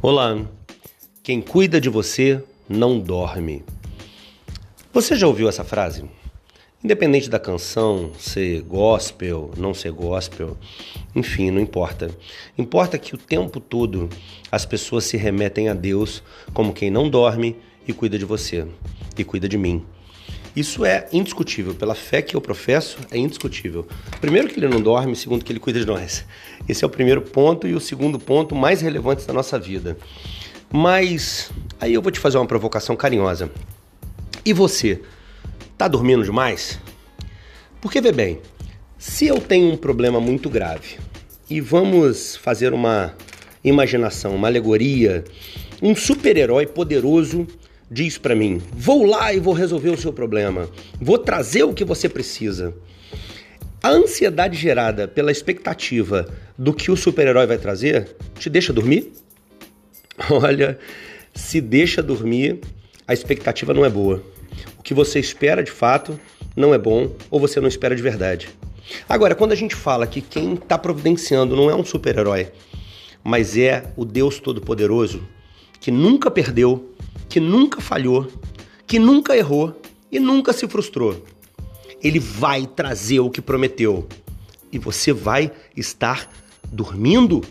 Olá, quem cuida de você não dorme. Você já ouviu essa frase? Independente da canção ser gospel, não ser gospel, enfim, não importa. Importa que o tempo todo as pessoas se remetem a Deus como quem não dorme e cuida de você e cuida de mim. Isso é indiscutível. Pela fé que eu professo, é indiscutível. Primeiro, que ele não dorme, segundo, que ele cuida de nós. Esse é o primeiro ponto e o segundo ponto mais relevante da nossa vida. Mas aí eu vou te fazer uma provocação carinhosa. E você? Tá dormindo demais? Porque, vê bem, se eu tenho um problema muito grave e vamos fazer uma imaginação, uma alegoria, um super-herói poderoso diz para mim: vou lá e vou resolver o seu problema, vou trazer o que você precisa. A ansiedade gerada pela expectativa do que o super-herói vai trazer te deixa dormir? Olha, se deixa dormir, a expectativa não é boa. O que você espera de fato não é bom ou você não espera de verdade. Agora, quando a gente fala que quem está providenciando não é um super-herói, mas é o Deus Todo-Poderoso, que nunca perdeu, que nunca falhou, que nunca errou e nunca se frustrou. Ele vai trazer o que prometeu e você vai estar dormindo?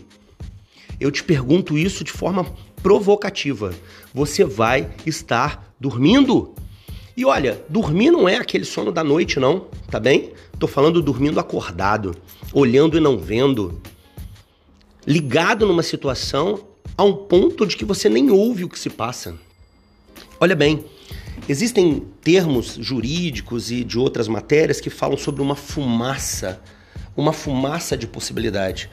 Eu te pergunto isso de forma provocativa. Você vai estar dormindo? E olha, dormir não é aquele sono da noite, não, tá bem? Tô falando dormindo acordado, olhando e não vendo, ligado numa situação a um ponto de que você nem ouve o que se passa. Olha bem, existem termos jurídicos e de outras matérias que falam sobre uma fumaça, uma fumaça de possibilidade.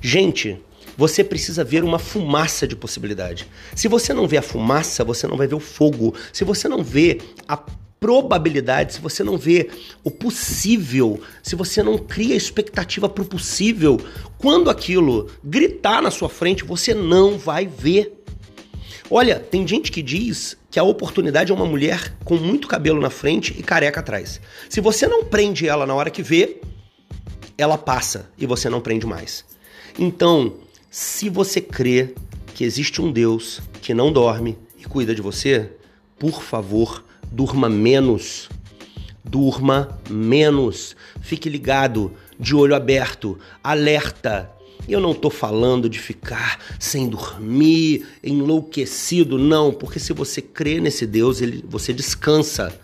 Gente, você precisa ver uma fumaça de possibilidade. Se você não vê a fumaça, você não vai ver o fogo. Se você não vê a probabilidade, se você não vê o possível, se você não cria expectativa para o possível, quando aquilo gritar na sua frente, você não vai ver. Olha, tem gente que diz que a oportunidade é uma mulher com muito cabelo na frente e careca atrás. Se você não prende ela na hora que vê, ela passa e você não prende mais. Então, se você crê que existe um Deus que não dorme e cuida de você, por favor, durma menos. Durma menos. Fique ligado, de olho aberto, alerta eu não estou falando de ficar sem dormir, enlouquecido, não, porque se você crê nesse Deus, ele, você descansa.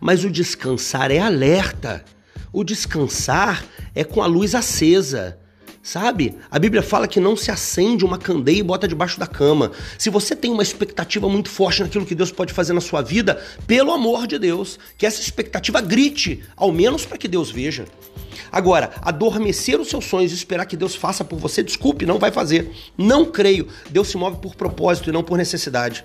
Mas o descansar é alerta. O descansar é com a luz acesa. Sabe? A Bíblia fala que não se acende uma candeia e bota debaixo da cama. Se você tem uma expectativa muito forte naquilo que Deus pode fazer na sua vida, pelo amor de Deus, que essa expectativa grite, ao menos para que Deus veja. Agora, adormecer os seus sonhos e esperar que Deus faça por você, desculpe, não vai fazer. Não creio. Deus se move por propósito e não por necessidade.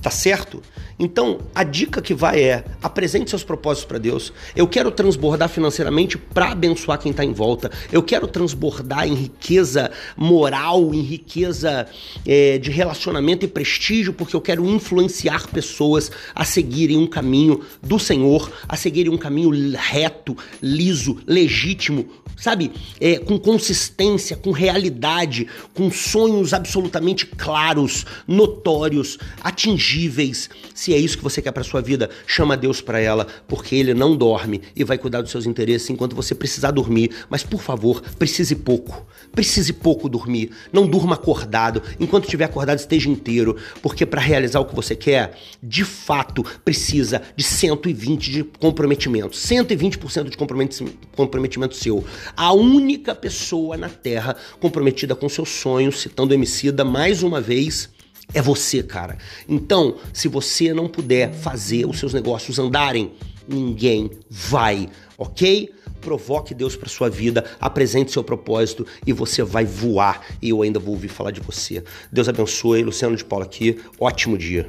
Tá certo? Então, a dica que vai é: apresente seus propósitos para Deus. Eu quero transbordar financeiramente para abençoar quem está em volta. Eu quero transbordar em riqueza moral, em riqueza é, de relacionamento e prestígio, porque eu quero influenciar pessoas a seguirem um caminho do Senhor, a seguirem um caminho reto, liso, legítimo, sabe? É, com consistência, com realidade, com sonhos absolutamente claros, notórios, atingíveis se é isso que você quer para sua vida, chama Deus para ela, porque ele não dorme e vai cuidar dos seus interesses enquanto você precisar dormir. Mas por favor, precise pouco. Precise pouco dormir. Não durma acordado. Enquanto estiver acordado, esteja inteiro, porque para realizar o que você quer, de fato, precisa de 120 de comprometimento. 120% de comprometimento seu. A única pessoa na Terra comprometida com seus sonhos, citando o Emicida mais uma vez, é você, cara. Então, se você não puder fazer os seus negócios andarem, ninguém vai, ok? Provoque Deus para sua vida, apresente seu propósito e você vai voar. E eu ainda vou ouvir falar de você. Deus abençoe. Luciano de Paula aqui. Ótimo dia.